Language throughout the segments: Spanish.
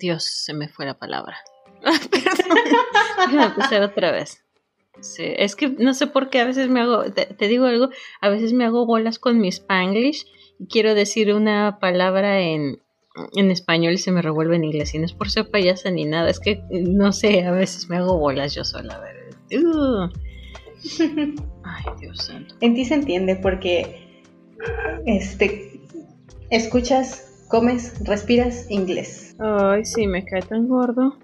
Dios, se me fue la palabra. Perdón. Déjame empezar otra vez. Sí, es que no sé por qué a veces me hago, te, te, digo algo, a veces me hago bolas con mi spanglish y quiero decir una palabra en, en español y se me revuelve en inglés. Y no es por ser payasa ni nada, es que no sé, a veces me hago bolas yo sola. A ver. Uh. Ay, Dios santo. En ti se entiende porque este escuchas, comes, respiras inglés. Ay, sí, me cae tan gordo.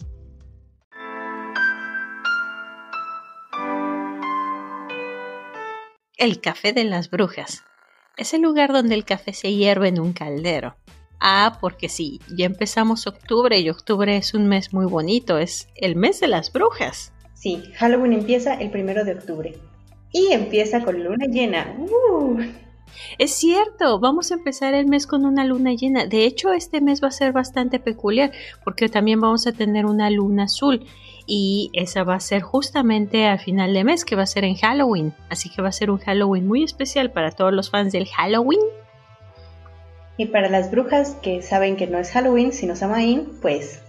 El café de las brujas. Es el lugar donde el café se hierve en un caldero. Ah, porque sí, ya empezamos octubre y octubre es un mes muy bonito, es el mes de las brujas. Sí, Halloween empieza el primero de octubre. Y empieza con luna llena. Uh. Es cierto, vamos a empezar el mes con una luna llena. De hecho, este mes va a ser bastante peculiar porque también vamos a tener una luna azul y esa va a ser justamente al final de mes, que va a ser en Halloween. Así que va a ser un Halloween muy especial para todos los fans del Halloween. Y para las brujas que saben que no es Halloween, sino Samhain, pues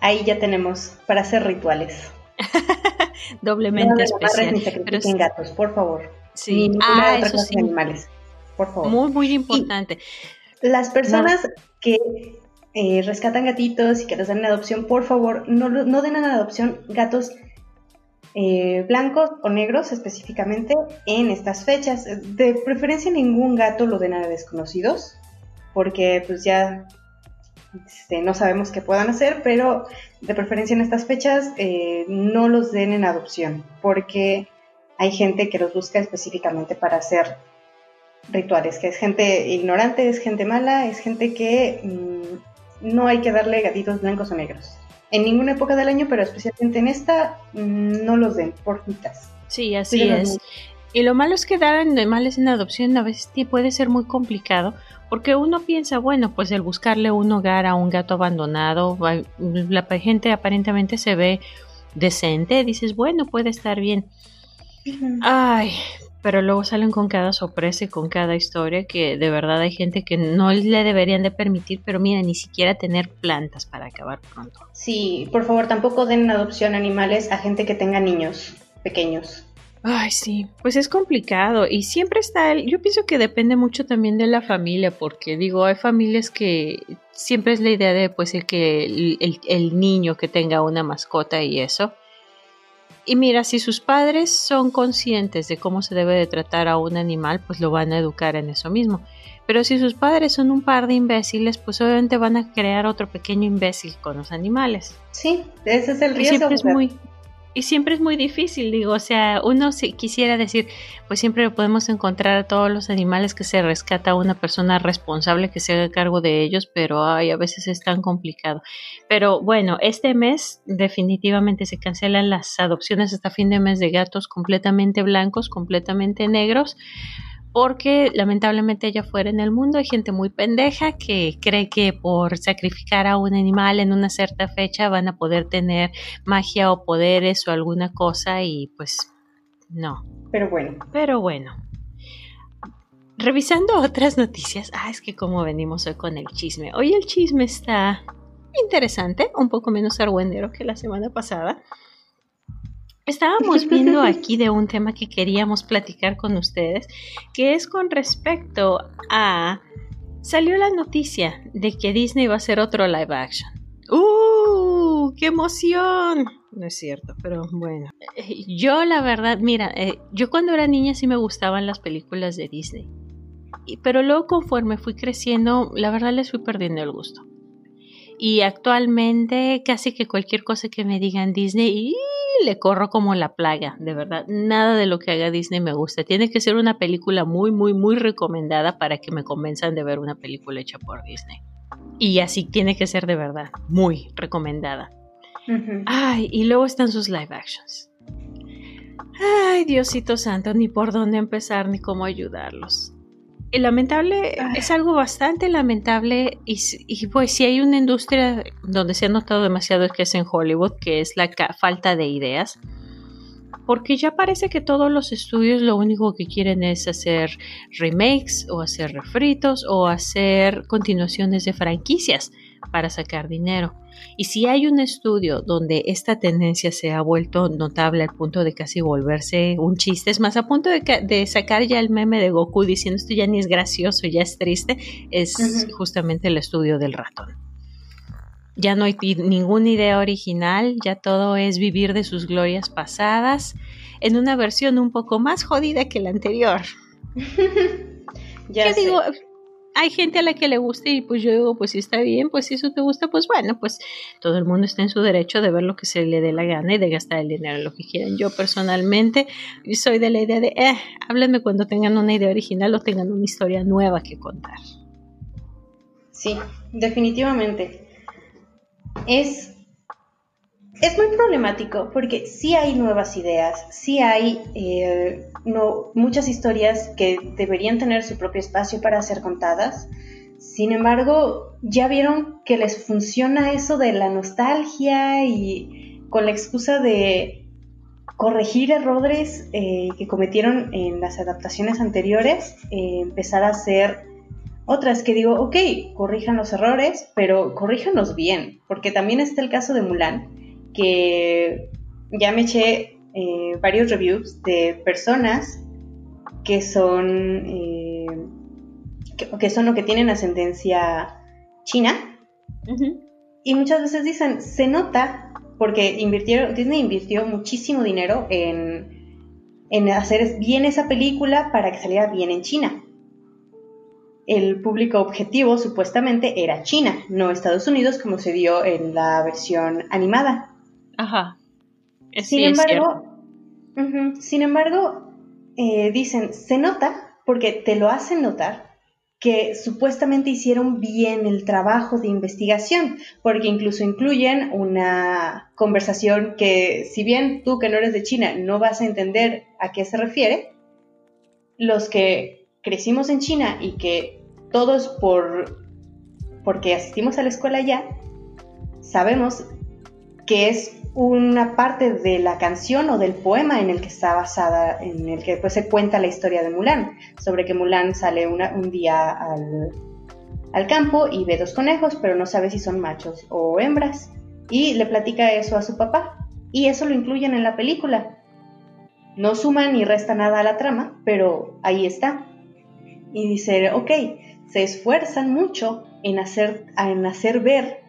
ahí ya tenemos para hacer rituales. Doblemente no especial. Pero gatos, por favor. Sí, ni ah, otra cosa sí. animales. Por favor. Muy, muy importante. Y las personas no. que eh, rescatan gatitos y que los dan en adopción, por favor, no, no den en adopción gatos eh, blancos o negros específicamente en estas fechas. De preferencia ningún gato lo den a desconocidos, porque pues ya este, no sabemos qué puedan hacer, pero de preferencia en estas fechas eh, no los den en adopción, porque hay gente que los busca específicamente para hacer rituales, que es gente ignorante, es gente mala, es gente que mmm, no hay que darle gatitos blancos o negros. En ninguna época del año, pero especialmente en esta, mmm, no los den, porfitas. Sí, así sí, es. Y lo malo es que dar animales en adopción a veces puede ser muy complicado porque uno piensa, bueno, pues el buscarle un hogar a un gato abandonado, la gente aparentemente se ve decente, dices, bueno, puede estar bien. Ay, pero luego salen con cada sorpresa y con cada historia que de verdad hay gente que no le deberían de permitir, pero mira, ni siquiera tener plantas para acabar pronto. Sí, por favor, tampoco den en adopción animales a gente que tenga niños pequeños. Ay, sí, pues es complicado y siempre está, el, yo pienso que depende mucho también de la familia, porque digo, hay familias que siempre es la idea de pues el que el, el, el niño que tenga una mascota y eso. Y mira, si sus padres son conscientes de cómo se debe de tratar a un animal, pues lo van a educar en eso mismo. Pero si sus padres son un par de imbéciles, pues obviamente van a crear otro pequeño imbécil con los animales. Sí, ese es el riesgo. Siempre es muy, y siempre es muy difícil, digo, o sea, uno si quisiera decir, pues siempre podemos encontrar a todos los animales que se rescata una persona responsable que se haga cargo de ellos, pero ay, a veces es tan complicado. Pero bueno, este mes definitivamente se cancelan las adopciones hasta fin de mes de gatos completamente blancos, completamente negros porque lamentablemente allá afuera en el mundo hay gente muy pendeja que cree que por sacrificar a un animal en una cierta fecha van a poder tener magia o poderes o alguna cosa y pues no. Pero bueno. Pero bueno. Revisando otras noticias, ah, es que como venimos hoy con el chisme. Hoy el chisme está interesante, un poco menos argüendero que la semana pasada. Estábamos viendo aquí de un tema que queríamos platicar con ustedes, que es con respecto a... Salió la noticia de que Disney va a hacer otro live action. ¡Uh! ¡Qué emoción! No es cierto, pero bueno. Yo la verdad, mira, eh, yo cuando era niña sí me gustaban las películas de Disney. Pero luego conforme fui creciendo, la verdad les fui perdiendo el gusto. Y actualmente casi que cualquier cosa que me digan Disney, le corro como la plaga, de verdad. Nada de lo que haga Disney me gusta. Tiene que ser una película muy, muy, muy recomendada para que me convenzan de ver una película hecha por Disney. Y así tiene que ser de verdad, muy recomendada. Uh -huh. Ay, y luego están sus live actions. Ay, Diosito Santo, ni por dónde empezar ni cómo ayudarlos. El lamentable Ay. es algo bastante lamentable y, y, pues si hay una industria donde se ha notado demasiado es que es en Hollywood, que es la falta de ideas. Porque ya parece que todos los estudios lo único que quieren es hacer remakes o hacer refritos o hacer continuaciones de franquicias. Para sacar dinero. Y si hay un estudio donde esta tendencia se ha vuelto notable al punto de casi volverse un chiste, es más, a punto de, sacar ya el meme de Goku diciendo esto ya ni es gracioso, ya es triste, es justamente el estudio del ratón. Ya no hay ninguna idea original, ya todo es vivir de sus glorias pasadas en una versión un poco más jodida que la anterior. ya digo, hay gente a la que le gusta y pues yo digo, pues si está bien, pues si eso te gusta, pues bueno, pues todo el mundo está en su derecho de ver lo que se le dé la gana y de gastar el dinero en lo que quieran. Yo personalmente soy de la idea de, eh, háblenme cuando tengan una idea original o tengan una historia nueva que contar. Sí, definitivamente. Es es muy problemático porque sí hay nuevas ideas, sí hay eh, muchas historias que deberían tener su propio espacio para ser contadas. Sin embargo, ya vieron que les funciona eso de la nostalgia y con la excusa de corregir errores eh, que cometieron en las adaptaciones anteriores, eh, empezar a hacer otras que digo, ok, corrijan los errores, pero corríjanlos bien, porque también está el caso de Mulan que ya me eché eh, varios reviews de personas que son eh, que, son o que tienen ascendencia china. Y muchas veces dicen se nota porque invirtieron Disney invirtió muchísimo dinero en, en hacer bien esa película para que saliera bien en China el público objetivo supuestamente era China, no Estados Unidos como se dio en la versión animada. Ajá. sin, embargo, sin embargo, eh, dicen, se nota, porque te lo hacen notar, que supuestamente hicieron bien el trabajo de investigación, porque incluso incluyen una conversación que si bien tú que no eres de China no vas a entender a qué se refiere, los que crecimos en China y que todos por porque asistimos a la escuela ya, sabemos que es una parte de la canción o del poema en el que está basada, en el que pues se cuenta la historia de Mulan, sobre que Mulan sale un día al, al, campo y ve dos conejos, pero no sabe si son machos o hembras, y le platica eso a su papá, y eso lo incluyen en la película. No suma ni resta nada a la trama, pero ahí está. Y dice, ok, se esfuerzan mucho en hacer, en hacer ver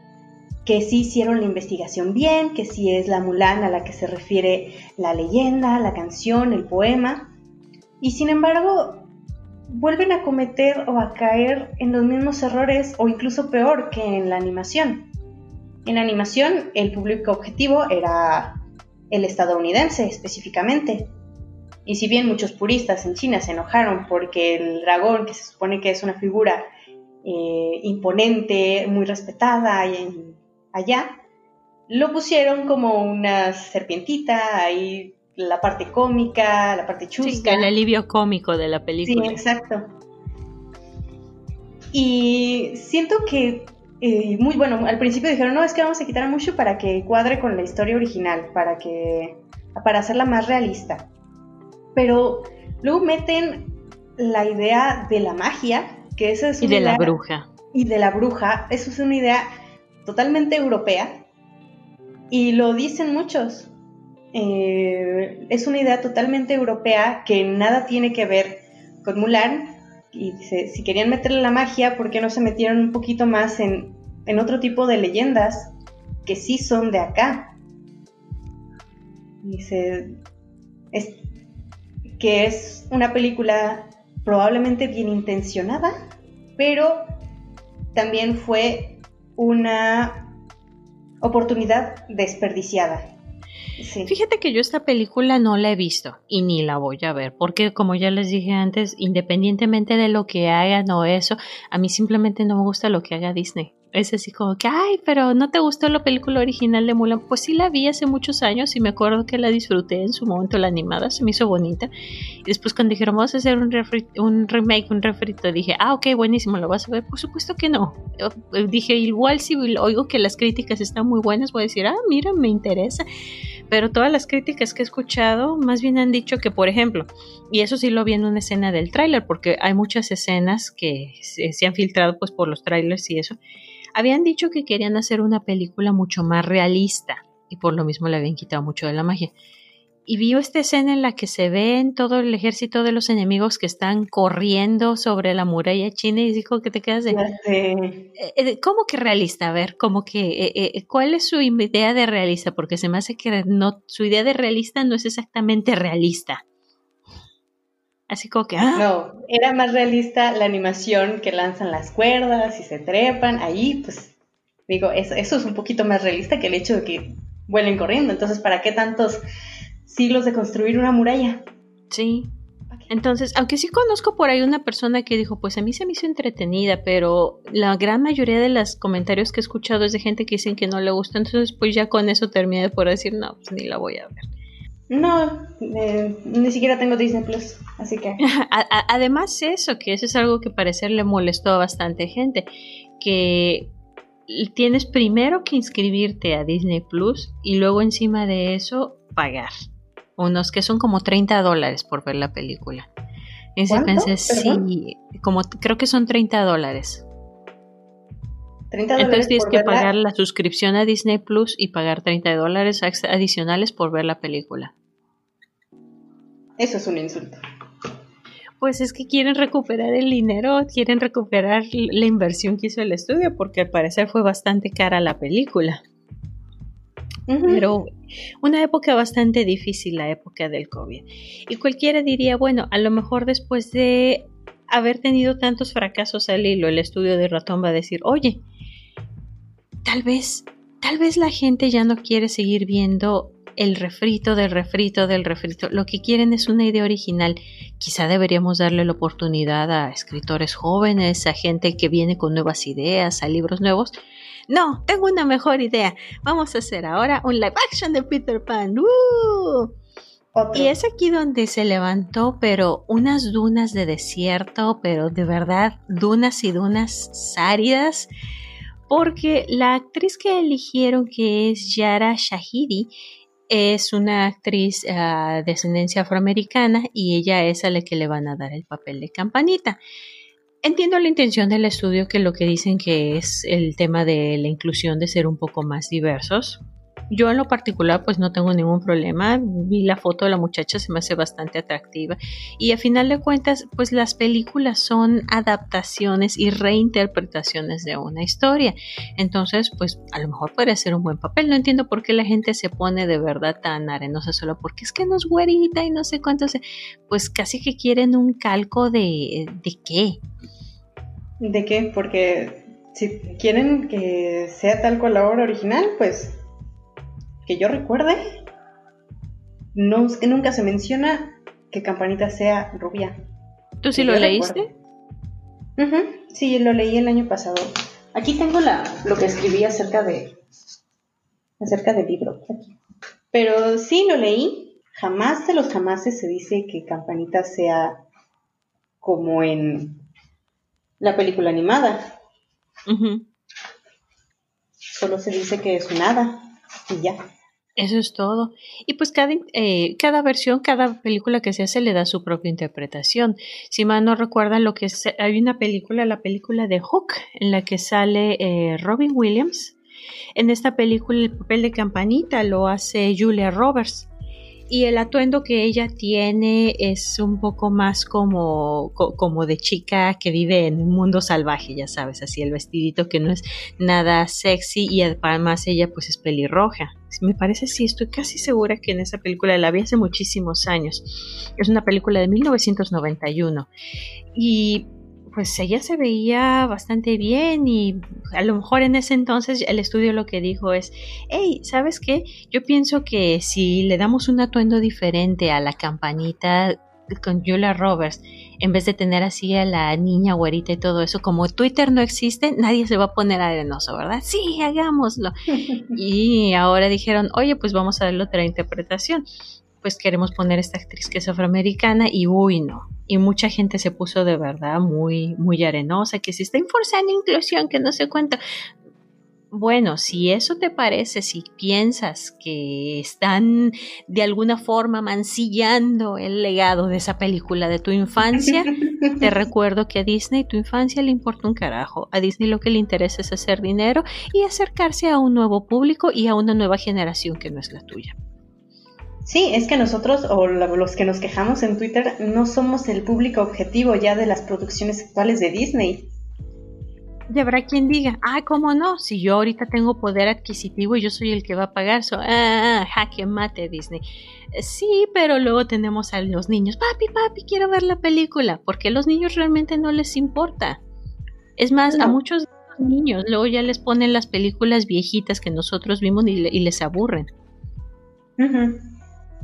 que sí hicieron la investigación bien, que sí es la Mulan a la que se refiere la leyenda, la canción, el poema, y sin embargo vuelven a cometer o a caer en los mismos errores o incluso peor que en la animación. En la animación el público objetivo era el estadounidense específicamente. Y si bien muchos puristas en China se enojaron porque el dragón, que se supone que es una figura eh, imponente, muy respetada y allá, lo pusieron como una serpientita, ahí la parte cómica, la parte chusca. Sí, el alivio cómico de la película. Sí, exacto. Y siento que, eh, muy bueno, al principio dijeron, no, es que vamos a quitar mucho para que cuadre con la historia original, para que, para hacerla más realista. Pero luego meten la idea de la magia, que esa es una Y de la bruja. Y de la bruja, eso es una idea totalmente europea y lo dicen muchos. Eh, es una idea totalmente europea que nada tiene que ver con Mulan. Y dice, si querían meterle la magia, ¿por qué no se metieron un poquito más en, en otro tipo de leyendas que sí son de acá? Dice, es, que es una película probablemente bien intencionada, pero también fue una oportunidad desperdiciada. Fíjate que yo esta película no la he visto y ni la voy a ver, porque como ya les dije antes, independientemente de lo que hagan o eso, a mí simplemente no me gusta lo que haga Disney es así como que, ay, pero ¿no te gustó la película original de Mulan? Pues sí la vi hace muchos años y me acuerdo que la disfruté en su momento, la animada, se me hizo bonita. Y después cuando dijeron, vamos a hacer un, un remake, un refrito, dije, ah, ok, buenísimo, ¿lo vas a ver? Por supuesto que no. dije, igual si oigo que las críticas están muy buenas, voy a decir, ah, mira, me interesa. Pero todas las críticas que he escuchado más bien han dicho que, por ejemplo, y eso sí lo vi en una escena del tráiler, porque hay muchas escenas que se, se han filtrado pues por los trailers y eso, habían dicho que querían hacer una película mucho más realista y por lo mismo le habían quitado mucho de la magia y vio esta escena en la que se ven todo el ejército de los enemigos que están corriendo sobre la muralla china y dijo que te quedas de... Eh, eh, ¿Cómo que realista? A ver, ¿cómo que... Eh, ¿Cuál es su idea de realista? Porque se me hace que no, su idea de realista no es exactamente realista. Así como que... ¡ah! No, era más realista la animación que lanzan las cuerdas y se trepan. Ahí, pues, digo, eso, eso es un poquito más realista que el hecho de que vuelen corriendo. Entonces, ¿para qué tantos siglos de construir una muralla. Sí. Entonces, aunque sí conozco por ahí una persona que dijo, pues a mí se me hizo entretenida, pero la gran mayoría de los comentarios que he escuchado es de gente que dicen que no le gusta, entonces pues ya con eso terminé por decir, no, pues ni la voy a ver. No, eh, ni siquiera tengo Disney Plus, así que... Además eso, que eso es algo que parecer le molestó a bastante gente, que tienes primero que inscribirte a Disney Plus y luego encima de eso pagar unos que son como 30 dólares por ver la película. Y se pensé, sí, como creo que son 30 dólares. 30 Entonces tienes que pagar la suscripción a Disney Plus y pagar 30 dólares adicionales por ver la película. Eso es un insulto. Pues es que quieren recuperar el dinero, quieren recuperar la inversión que hizo el estudio, porque al parecer fue bastante cara la película. Pero una época bastante difícil, la época del COVID. Y cualquiera diría, bueno, a lo mejor después de haber tenido tantos fracasos al hilo, el estudio de ratón va a decir, oye, tal vez, tal vez la gente ya no quiere seguir viendo el refrito del refrito del refrito. Lo que quieren es una idea original. Quizá deberíamos darle la oportunidad a escritores jóvenes, a gente que viene con nuevas ideas, a libros nuevos, no, tengo una mejor idea. Vamos a hacer ahora un live action de Peter Pan. Y es aquí donde se levantó, pero unas dunas de desierto, pero de verdad, dunas y dunas áridas, porque la actriz que eligieron, que es Yara Shahidi, es una actriz ah, de ascendencia afroamericana y ella es a la que le van a dar el papel de campanita. Entiendo la intención del estudio que lo que dicen que es el tema de la inclusión de ser un poco más diversos. Yo en lo particular pues no tengo ningún problema, vi la foto de la muchacha, se me hace bastante atractiva y a final de cuentas pues las películas son adaptaciones y reinterpretaciones de una historia, entonces pues a lo mejor puede ser un buen papel, no entiendo por qué la gente se pone de verdad tan arenosa solo porque es que no es güerita y no sé cuánto, pues casi que quieren un calco de, de qué. ¿De qué? Porque si quieren que sea tal cual la obra original, pues que yo recuerde, no, que nunca se menciona que Campanita sea rubia. ¿Tú sí lo leíste? Sí, lo leí el año pasado. Aquí tengo la, lo que escribí acerca de acerca del libro. Pero sí lo leí. Jamás de los jamases se dice que Campanita sea como en la película animada. Solo se dice que es nada Eso es todo. Y pues cada, eh, cada versión, cada película que se hace le da su propia interpretación. Si mal no recuerdan lo que hay una película, la película de Hook, en la que sale eh, Robin Williams. En esta película el papel de campanita lo hace Julia Roberts y el atuendo que ella tiene es un poco más como, como de chica que vive en un mundo salvaje, ya sabes, así el vestidito que no es nada sexy y además ella pues es pelirroja. Me parece, sí, estoy casi segura que en esa película la vi hace muchísimos años. Es una película de 1991 y pues ella se veía bastante bien y a lo mejor en ese entonces el estudio lo que dijo es, hey, ¿sabes qué? Yo pienso que si le damos un atuendo diferente a la campanita con Julia Roberts, en vez de tener así a la niña güerita y todo eso, como Twitter no existe, nadie se va a poner arenoso, ¿verdad? Sí, hagámoslo. y ahora dijeron, oye, pues vamos a darle otra interpretación pues queremos poner esta actriz que es afroamericana y uy no. Y mucha gente se puso de verdad muy, muy arenosa, que si está forzando inclusión, que no sé cuánto. bueno, si eso te parece, si piensas que están de alguna forma mancillando el legado de esa película de tu infancia, te recuerdo que a Disney tu infancia le importa un carajo. A Disney lo que le interesa es hacer dinero y acercarse a un nuevo público y a una nueva generación que no es la tuya. Sí, es que nosotros, o los que nos quejamos en Twitter, no somos el público objetivo ya de las producciones actuales de Disney. Y habrá quien diga, ah, ¿cómo no? Si yo ahorita tengo poder adquisitivo y yo soy el que va a pagar, so, ah, jaque mate Disney. Sí, pero luego tenemos a los niños, papi, papi, quiero ver la película, porque a los niños realmente no les importa. Es más, a muchos niños luego ya les ponen las películas viejitas que nosotros vimos y, les aburren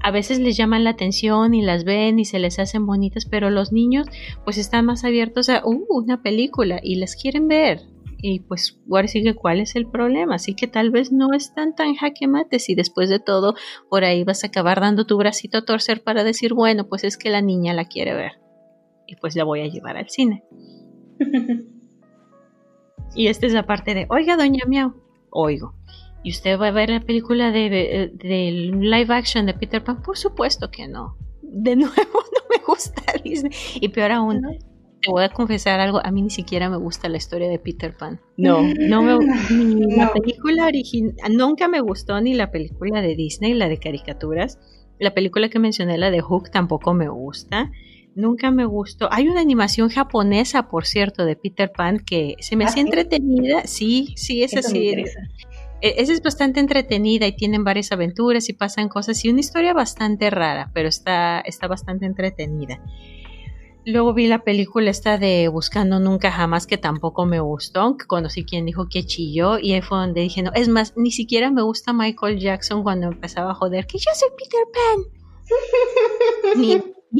a veces les llaman la atención y las ven y se les hacen bonitas, pero los niños pues están más abiertos a uh, una película y las quieren ver. Y pues ahora sigue cuál es el problema. Así que tal vez no están tan jaque mate si después de todo por ahí vas a acabar dando tu bracito a torcer para decir, bueno, pues es que la niña la quiere ver. Y pues la voy a llevar al cine. y esta es la parte de, oiga, doña Miau, oigo ¿Y usted va a ver la película de, live action de Peter Pan? Por supuesto que no. De nuevo, no me gusta Disney. Y peor aún, te voy a confesar algo, a mí ni siquiera me gusta la historia de Peter Pan. No, no me ni la película original, nunca me gustó ni la película de Disney, la de caricaturas. La película que mencioné, la de Hook, tampoco me gusta. Nunca me gustó. Hay una animación japonesa, por cierto, de Peter Pan que se me hacía ¿Ah, entretenida. Sí, sí, es así. E-, esa es bastante entretenida y tienen varias aventuras y pasan cosas y una historia bastante rara, pero está, está bastante entretenida. Luego vi la película esta de Buscando Nunca Jamás, que tampoco me gustó, que conocí quien dijo que chilló, y ahí fue donde dije, no, es más, ni siquiera me gusta Michael Jackson cuando empezaba a joder, que yo soy Peter Pan. ni,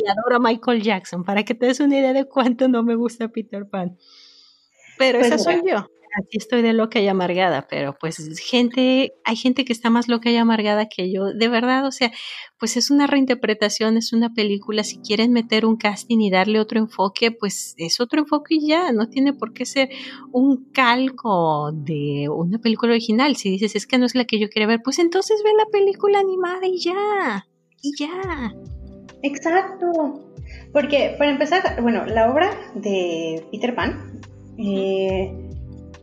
adoro a Michael Jackson, para que te des una idea de cuánto no me gusta Peter Pan. Pero pues esa soy yo. Aquí estoy de loca y amargada, pero pues gente, hay gente que está más loca y amargada que yo, de verdad, o sea, pues es una reinterpretación, es una película, si quieren meter un casting y darle otro enfoque, pues es otro enfoque y ya, no tiene por qué ser un calco de una película original, si dices es que no es la que yo quiero ver, pues entonces ve la película animada y ya, y ya. Exacto, porque para empezar, bueno, la obra de Peter Pan, eh,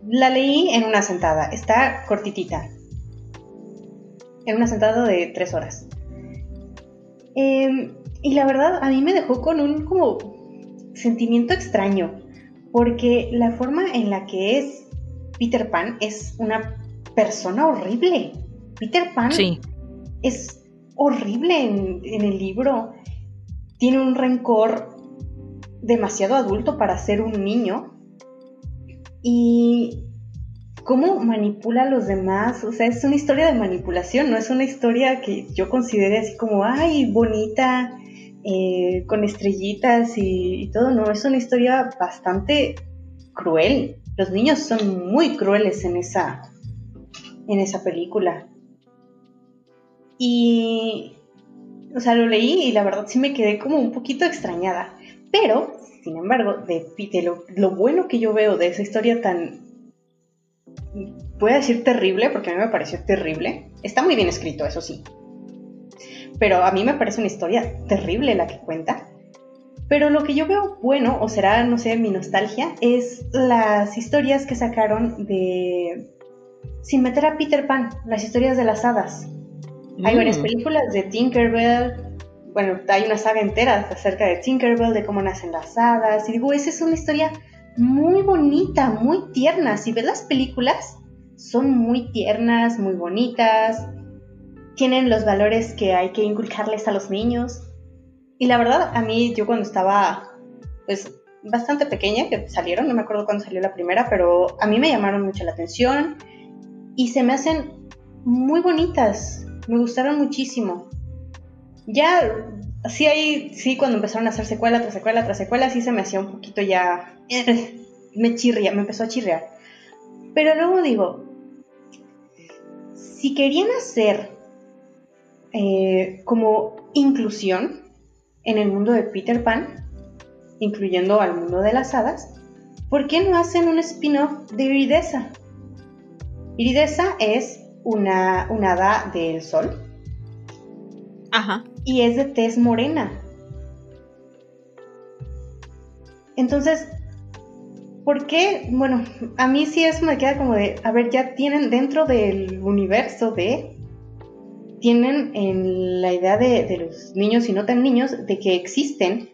la leí en una sentada, está cortitita. En una sentada de tres horas. Em, y la verdad, a mí me dejó con un como sentimiento extraño, porque la forma en la que es Peter Pan es una persona horrible. Peter Pan es horrible en, en el libro. Tiene un rencor demasiado adulto para ser un niño y cómo manipula a los demás. O sea, es una historia de manipulación, no es una historia que yo considere así como, ay, bonita, eh, con estrellitas y, todo. No, es una historia bastante cruel. Los niños son muy crueles en esa, en esa película. Y, o sea, lo leí y la verdad sí me quedé como un poquito extrañada. Pero sin embargo, de, lo, bueno que yo veo de esa historia tan, voy a decir terrible, porque a mí me pareció terrible, está muy bien escrito, eso sí, pero a mí me parece una historia terrible la que cuenta. Pero lo que yo veo bueno, o será, no sé, mi nostalgia, es las historias que sacaron de... Sin meter a Peter Pan, las historias de las hadas. Hay varias mm. películas de Tinkerbell, bueno, hay una saga entera acerca de Tinkerbell, de cómo nacen las hadas, y digo, esa es una historia muy bonita, muy tierna. Si ves las películas, son muy tiernas, muy bonitas, tienen los valores que hay que inculcarles a los niños. Y la verdad, a mí, yo cuando estaba, pues, bastante pequeña, que salieron, no me acuerdo cuándo salió la primera, pero a mí me llamaron mucho la atención y se me hacen muy bonitas, me gustaron muchísimo. Ya, sí, ahí, sí, cuando empezaron a hacer secuela tras secuela tras secuela, sí se me hacía un poquito ya. Me chirría, me empezó a chirrear. Pero luego digo, si querían hacer eh, como inclusión en el mundo de Peter Pan, incluyendo al mundo de las hadas, ¿por qué no hacen un spin-off de Iridesa? Iridesa es una, una hada del sol. Ajá. Y es de tez morena. Entonces, ¿por qué? Bueno, a mí sí eso me queda como de, a ver, ya tienen dentro del universo de, tienen en la idea de, los niños y no tan niños de que existen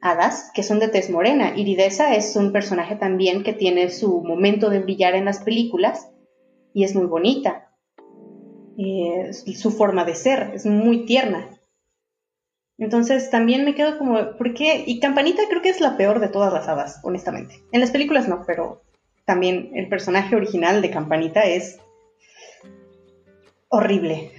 hadas que son de tez morena. Iridesa es un personaje también que tiene su momento de brillar en las películas y es muy bonita. Eh, su forma de ser es muy tierna. Entonces también me quedo como, ¿por qué? Y Campanita creo que es la peor de todas las hadas, honestamente. En las películas no, pero también el personaje original de Campanita es horrible.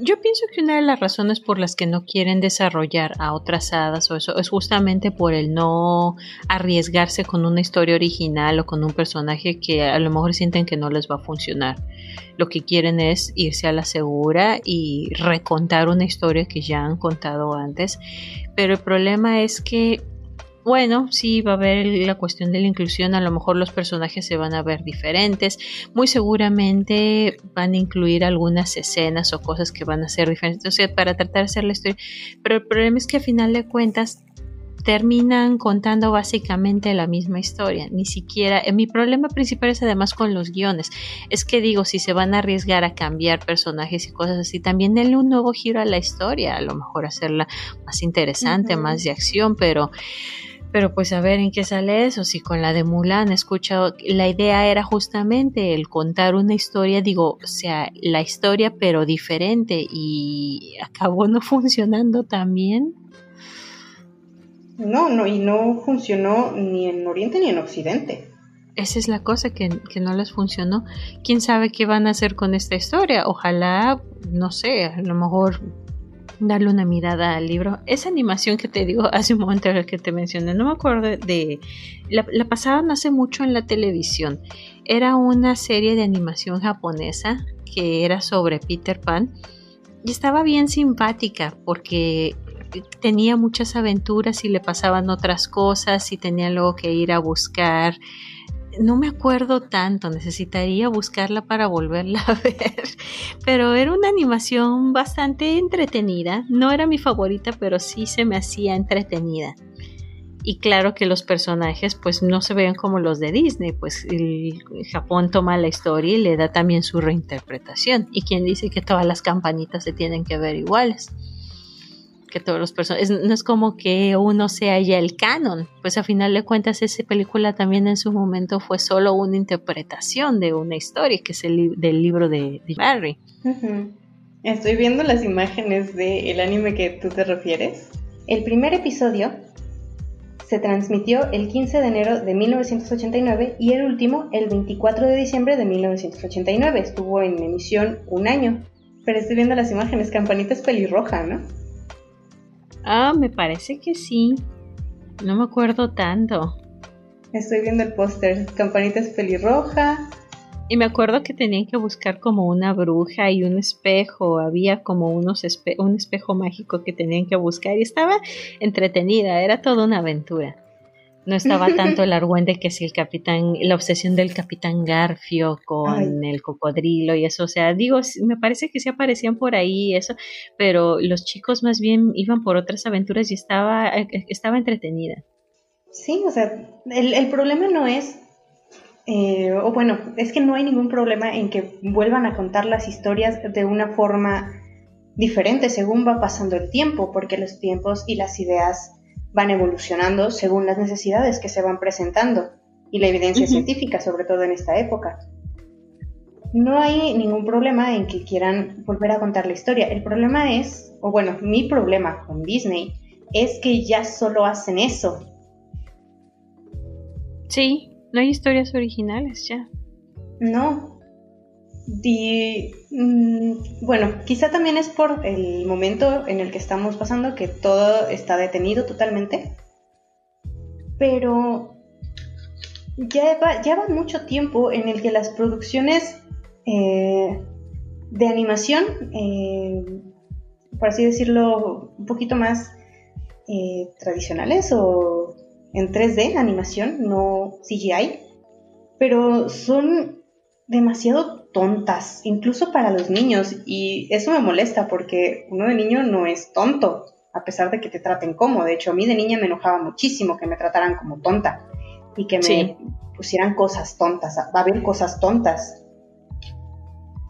Yo pienso que una de las razones por las que no quieren desarrollar a otras hadas o eso es justamente por el no arriesgarse con una historia original o con un personaje que a lo mejor sienten que no les va a funcionar. Lo que quieren es irse a la segura y recontar una historia que ya han contado antes. Pero el problema es que bueno, sí va a haber la cuestión de la inclusión, a lo mejor los personajes se van a ver diferentes, muy seguramente van a incluir algunas escenas o cosas que van a ser diferentes, o sea, para tratar de hacer la historia, pero el problema es que a final de cuentas terminan contando básicamente la misma historia. Ni siquiera, eh, mi problema principal es además con los guiones. Es que digo, si se van a arriesgar a cambiar personajes y cosas así, también denle un nuevo giro a la historia, a lo mejor hacerla más interesante, más de acción, pero pero pues a ver en qué sale eso, si con la de Mulan he escuchado, la idea era justamente el contar una historia, digo, o sea, la historia pero diferente y acabó no funcionando tan bien. No, no, y no funcionó ni en Oriente ni en Occidente. Esa es la cosa que, que no les funcionó. ¿Quién sabe qué van a hacer con esta historia? Ojalá, no sé, a lo mejor darle una mirada al libro. Esa animación que te digo hace un momento que te mencioné, no me acuerdo de... La, la, pasaban hace mucho en la televisión. Era una serie de animación japonesa que era sobre Peter Pan y estaba bien simpática porque tenía muchas aventuras y le pasaban otras cosas y tenía luego que ir a buscar no me acuerdo tanto, necesitaría buscarla para volverla a ver, pero era una animación bastante entretenida, no era mi favorita, pero sí se me hacía entretenida. Y claro que los personajes pues no se ven como los de Disney, pues Japón toma la historia y le da también su reinterpretación. ¿Y quien dice que todas las campanitas se tienen que ver iguales? Que todos los personajes. No es como que uno sea ya el canon, pues a final de cuentas esa película también en su momento fue solo una interpretación de una historia, que es el del libro de, Barry. Estoy viendo las imágenes del anime que tú te refieres. El primer episodio se transmitió el 15 de enero de 1989 y el último el 24 de diciembre de 1989. Estuvo en emisión un año. Pero estoy viendo las imágenes, Campanita es pelirroja, ¿no? Ah, me parece que sí. No me acuerdo tanto. Estoy viendo el póster. Campanita es pelirroja. Y me acuerdo que tenían que buscar como una bruja y un espejo. Había como unos un espejo mágico que tenían que buscar y estaba entretenida. Era toda una aventura no estaba tanto el argüente que si el capitán, la obsesión del capitán Garfio con el cocodrilo y eso, o sea, digo, me parece que sí aparecían por ahí eso, pero los chicos más bien iban por otras aventuras y estaba, eh, eh, estaba entretenida. Sí, o sea, el, problema no es, eh, o bueno, es que no hay ningún problema en que vuelvan a contar las historias de una forma diferente según va pasando el tiempo, porque los tiempos y las ideas van evolucionando según las necesidades que se van presentando y la evidencia científica, sobre todo en esta época. No hay ningún problema en que quieran volver a contar la historia. El problema es, o bueno, mi problema con Disney es que ya solo hacen eso. Sí, no hay historias originales ya. No, y, mm, bueno, quizá también es por el momento en el que estamos pasando, que todo está detenido totalmente. Pero ya va, ya va mucho tiempo en el que las producciones eh, de animación, eh, por así decirlo, un poquito más eh, tradicionales o en 3D, animación, no CGI, pero son demasiado tontas, incluso para los niños, y eso me molesta porque uno de niño no es tonto, a pesar de que te traten como. De hecho, a mí de niña me enojaba muchísimo que me trataran como tonta y que me pusieran cosas tontas. Va a haber cosas tontas.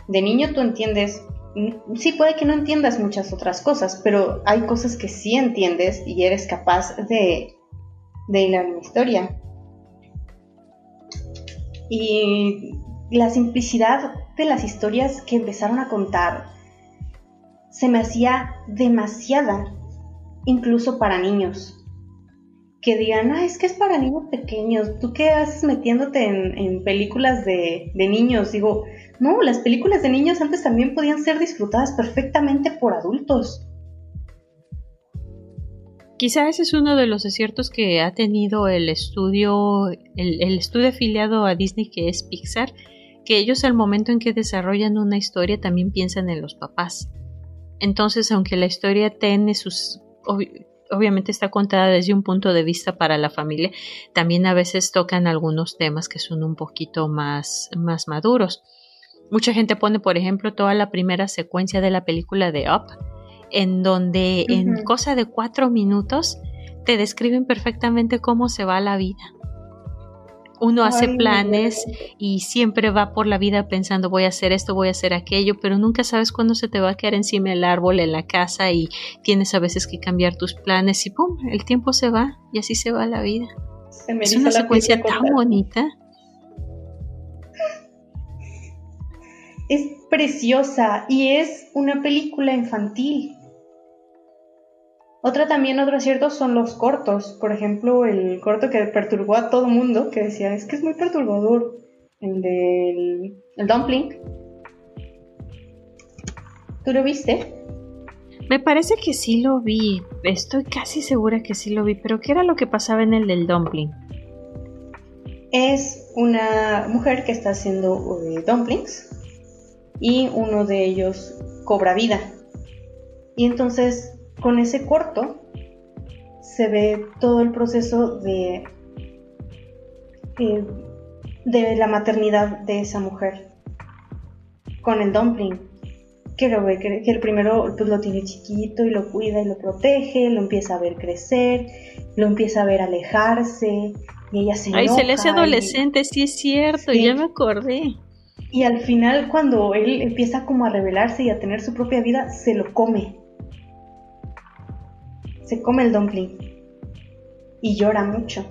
De niño tú entiendes, mm, sí puede que no entiendas muchas otras cosas, pero hay cosas que sí entiendes y eres capaz de, de hilar una historia. Y la simplicidad de las historias que empezaron a contar se me hacía demasiada, incluso para niños. Que digan, ah, es que es para niños pequeños, ¿tú qué haces metiéndote en, películas de, niños? Digo, no, las películas de niños antes también podían ser disfrutadas perfectamente por adultos. Quizá ese es uno de los aciertos que ha tenido el estudio, el, estudio afiliado a Disney que es Pixar, que ellos al momento en que desarrollan una historia también piensan en los papás. Entonces, aunque la historia tiene sus... obviamente está contada desde un punto de vista para la familia, también a veces tocan algunos temas que son un poquito más, más maduros. Mucha gente pone, por ejemplo, toda la primera secuencia de la película de Up, en donde en cosa de cuatro minutos te describen perfectamente cómo se va la vida. Uno hace planes y siempre va por la vida pensando voy a hacer esto, voy a hacer aquello, pero nunca sabes cuándo se te va a quedar encima el árbol en la casa y tienes a veces que cambiar tus planes y ¡pum! El tiempo se va y así se va la vida. es una secuencia tan bonita. Es preciosa y es una película infantil. Otra también, otro acierto son los cortos. Por ejemplo, el corto que perturbó a todo mundo, que decía, es que es muy perturbador. El del el dumpling. ¿Tú lo viste? Me parece que sí lo vi. Estoy casi segura que sí lo vi. Pero ¿qué era lo que pasaba en el del dumpling? Es una mujer que está haciendo eh, dumplings y uno de ellos cobra vida. Y entonces con ese corto se ve todo el proceso de, eh, de la maternidad de esa mujer con el dumpling. Que, lo ve, que, el primero pues, lo tiene chiquito y lo cuida y lo protege, lo empieza a ver crecer, lo empieza a ver alejarse y ella se Ay, se le hace adolescente, sí es cierto, ya me acordé. Y al final cuando él empieza como a rebelarse y a tener su propia vida, se lo come se come el dumpling y llora mucho.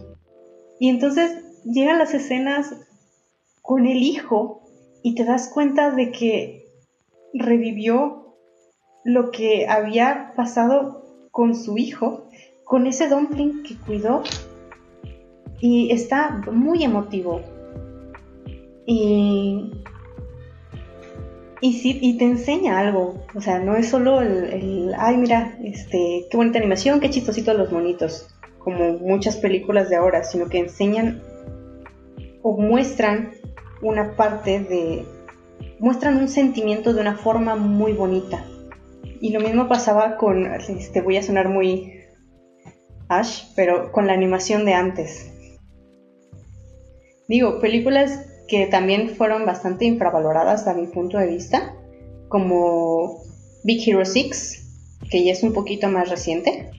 Y entonces llegan las escenas con el hijo y te das cuenta de que revivió lo que había pasado con su hijo, con ese dumpling que cuidó. Y está muy emotivo. Y y sí, y te enseña algo, o sea, no es solo el, ay mira, este, qué bonita animación, qué chistosito los monitos, como muchas películas de ahora, sino que enseñan o muestran una parte de, muestran un sentimiento de una forma muy bonita. Y lo mismo pasaba con, este, voy a sonar muy Ash, pero con la animación de antes. Digo, películas que también fueron bastante infravaloradas a mi punto de vista, como Big Hero 6, que ya es un poquito más reciente.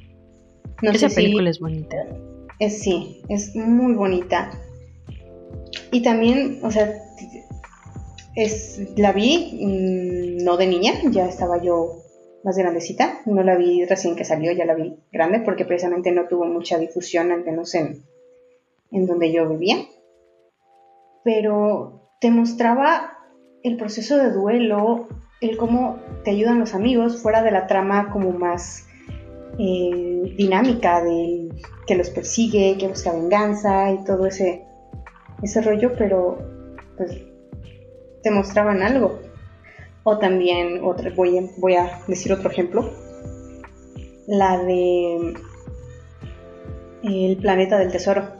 Esa película es bonita. Es, sí, es muy bonita. Y también, o sea, es, la vi mm, no de niña, ya estaba yo más grandecita, no la vi recién que salió, ya la vi grande porque precisamente no tuvo mucha difusión, al menos en, en donde yo vivía pero te mostraba el proceso de duelo, el cómo te ayudan los amigos, fuera de la trama como más eh, dinámica de que los persigue, que busca venganza y todo ese, ese rollo, pero pues te mostraban algo. O también, otra, voy a decir otro ejemplo, la de El planeta del tesoro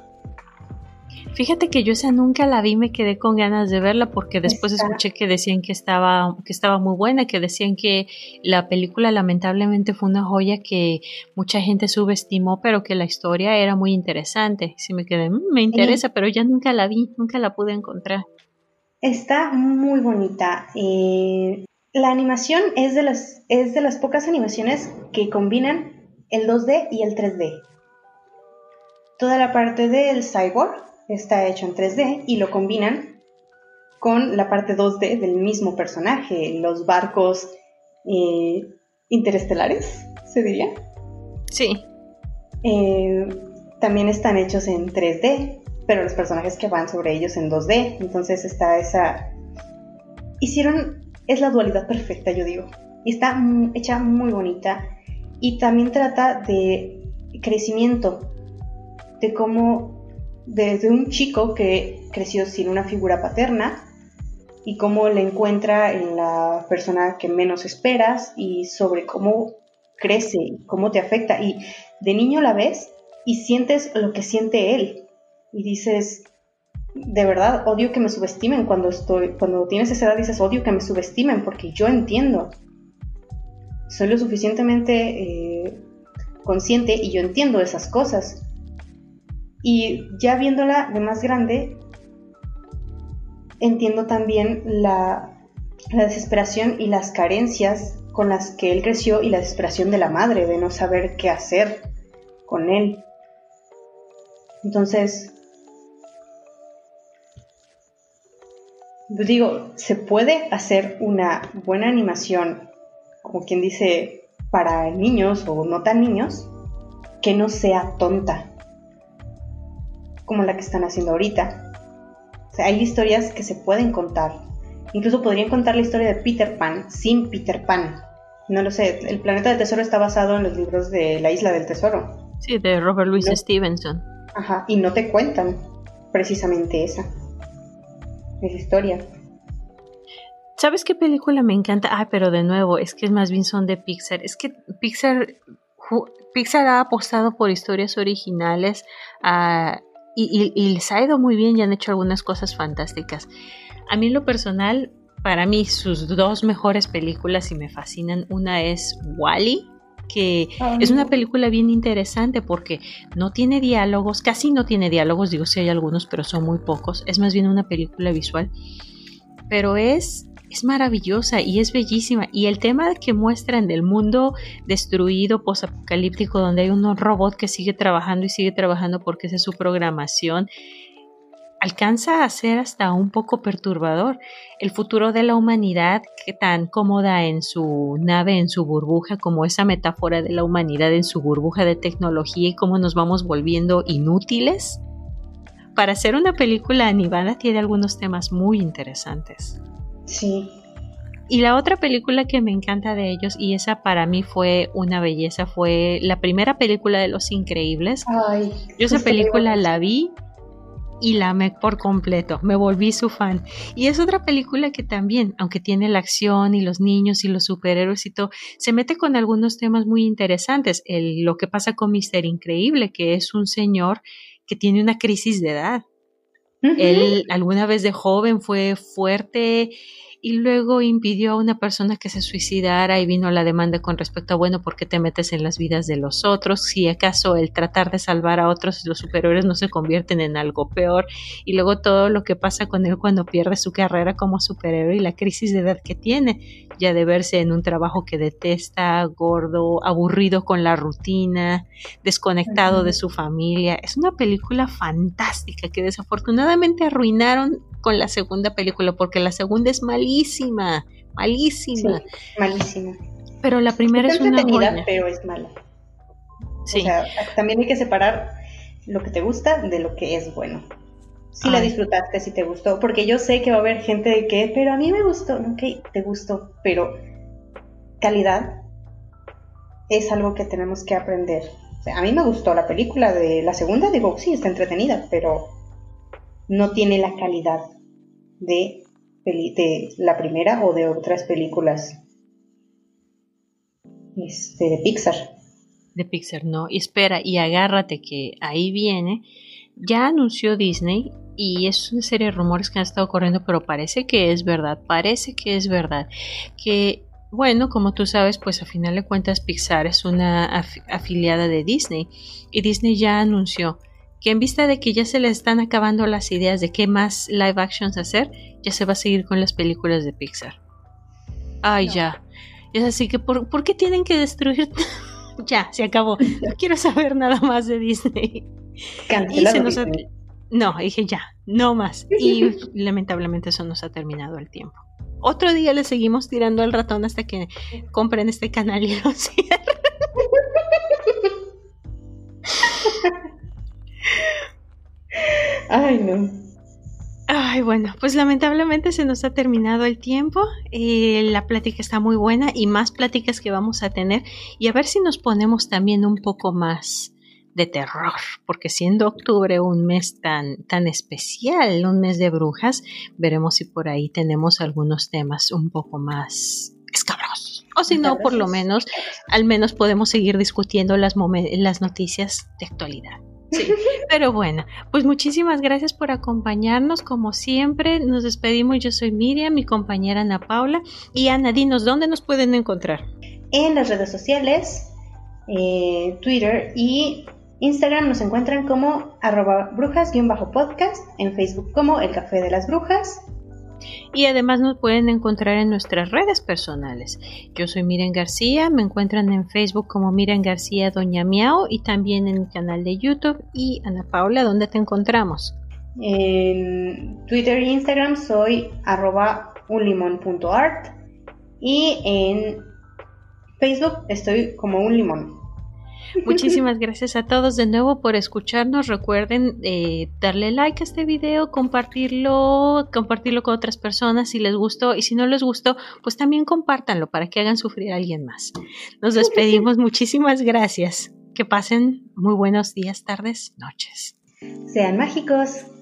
Fíjate que yo esa nunca la vi, me quedé con ganas de verla porque después escuché que decían que estaba, que estaba muy buena, que decían que la película lamentablemente fue una joya que mucha gente subestimó, pero que la historia era muy interesante. Sí me quedé, mm, me interesa, pero ya nunca la vi, nunca la pude encontrar. Está muy bonita. Eh, la animación es de, las, es de las pocas animaciones que combinan el 2D y el 3D. Toda la parte del cyborg está hecho en 3D y lo combinan con la parte 2D del mismo personaje, los barcos eh, interestelares, se diría. Sí. Eh, también están hechos en 3D, pero los personajes que van sobre ellos en 2D. Entonces está esa... Hicieron... Es la dualidad perfecta, yo digo. Y está hecha muy bonita. Y también trata de crecimiento. De cómo desde un chico que creció sin una figura paterna y cómo le encuentra en la persona que menos esperas y sobre cómo crece, cómo te afecta. Y de niño la ves y sientes lo que siente él. Y dices, de verdad, odio que me subestimen cuando estoy, cuando tienes esa edad dices, odio que me subestimen porque yo entiendo. Soy lo suficientemente eh, consciente y yo entiendo esas cosas. Y ya viéndola de más grande, entiendo también la, desesperación y las carencias con las que él creció y la desesperación de la madre de no saber qué hacer con él. Entonces, digo, se puede hacer una buena animación, como quien dice, para niños o no tan niños, que no sea tonta, como la que están haciendo ahorita hay historias que se pueden contar. Incluso podrían contar la historia de Peter Pan sin Peter Pan. No lo sé, el planeta del tesoro está basado en los libros de la isla del tesoro. Sí, de Robert Louis Stevenson. Ajá, y no te cuentan precisamente esa, esa historia. ¿Sabes qué película me encanta? Ah, pero de nuevo, es que más bien son de Pixar. Es que Pixar, Pixar ha apostado por historias originales a y, les ha ido muy bien y han hecho algunas cosas fantásticas. A mí en lo personal, para mí sus dos mejores películas y me fascinan, una es Wally, que es una película bien interesante porque no tiene diálogos, casi no tiene diálogos, digo si hay algunos, pero son muy pocos, es más bien una película visual, pero es es maravillosa y es bellísima. Y el tema que muestran del mundo destruido, posapocalíptico, donde hay un robot que sigue trabajando y sigue trabajando porque esa es su programación, alcanza a ser hasta un poco perturbador. El futuro de la humanidad, que tan cómoda en su nave, en su burbuja, como esa metáfora de la humanidad en su burbuja de tecnología y cómo nos vamos volviendo inútiles. Para hacer una película animada tiene algunos temas muy interesantes. Sí. Y la otra película que me encanta de ellos, y esa para mí fue una belleza, fue la primera película de Los Increíbles. Ay, Yo esa película la vi y la amé por completo, me volví su fan. Y es otra película que también, aunque tiene la acción y los niños y los superhéroes y todo, se mete con algunos temas muy interesantes. El, lo que pasa con Mister Increíble, que es un señor que tiene una crisis de edad él alguna vez de joven fue fuerte y luego impidió a una persona que se suicidara y vino la demanda con respecto a, bueno, ¿por qué te metes en las vidas de los otros? Si acaso el tratar de salvar a otros los superiores no se convierten en algo peor y luego todo lo que pasa con él cuando pierde su carrera como superhéroe y la crisis de edad que tiene, ya de verse en un trabajo que detesta, gordo, aburrido con la rutina, desconectado de su familia. Es una película fantástica que desafortunadamente arruinaron con la segunda película, porque la segunda es malísima, malísima. malísima. Pero la primera es una joya. pero es mala. Sí. O sea, también hay que separar lo que te gusta de lo que es bueno. Si la disfrutaste, si te gustó, porque yo sé que va a haber gente de que, pero a mí me gustó, ok, te gustó, pero calidad es algo que tenemos que aprender. O sea, a mí me gustó la película de la segunda, digo, sí, está entretenida, pero no tiene la calidad de, la primera o de otras películas este, de Pixar. De Pixar, no. Y espera, y agárrate que ahí viene. Ya anunció Disney y es una serie de rumores que han estado corriendo, pero parece que es verdad, parece que es verdad. Que, bueno, como tú sabes, pues a final de cuentas Pixar es una afiliada de Disney y Disney ya anunció que en vista de que ya se le están acabando las ideas de qué más live actions hacer, ya se va a seguir con las películas de Pixar. Ay, ya. Es así que, ¿por, ¿por qué tienen que destruir? ya, se acabó. No quiero saber nada más de Disney. Y se nos No, dije ya, no más. Y lamentablemente eso nos ha terminado el tiempo. Otro día le seguimos tirando al ratón hasta que compren este canal y lo cierren. Ay, no. Ay, bueno, pues lamentablemente se nos ha terminado el tiempo. Eh, la plática está muy buena y más pláticas que vamos a tener. Y a ver si nos ponemos también un poco más de terror, porque siendo octubre un mes tan, tan especial, un mes de brujas, veremos si por ahí tenemos algunos temas un poco más escabrosos. O si no, por lo menos, al menos podemos seguir discutiendo las, las noticias de actualidad. Sí. Pero bueno, pues muchísimas gracias por acompañarnos. Como siempre, nos despedimos. Yo soy Miriam, mi compañera Ana Paula. Y Ana, dinos, ¿dónde nos pueden encontrar? En las redes sociales, eh, Twitter y Instagram nos encuentran como arroba brujas-podcast, en Facebook como El Café de las Brujas y además nos pueden encontrar en nuestras redes personales. Yo soy Miren García, me encuentran en Facebook como Miren García Doña Miao y también en mi canal de YouTube. Y Ana Paula, ¿dónde te encontramos? En Twitter e Instagram soy arroba unlimon.art y en Facebook estoy como un limón. Muchísimas gracias a todos de nuevo por escucharnos. Recuerden eh, darle like a este video, compartirlo, compartirlo con otras personas si les gustó y si no les gustó, pues también compártanlo para que hagan sufrir a alguien más. Nos despedimos. Muchísimas gracias. Que pasen muy buenos días, tardes, noches. Sean mágicos.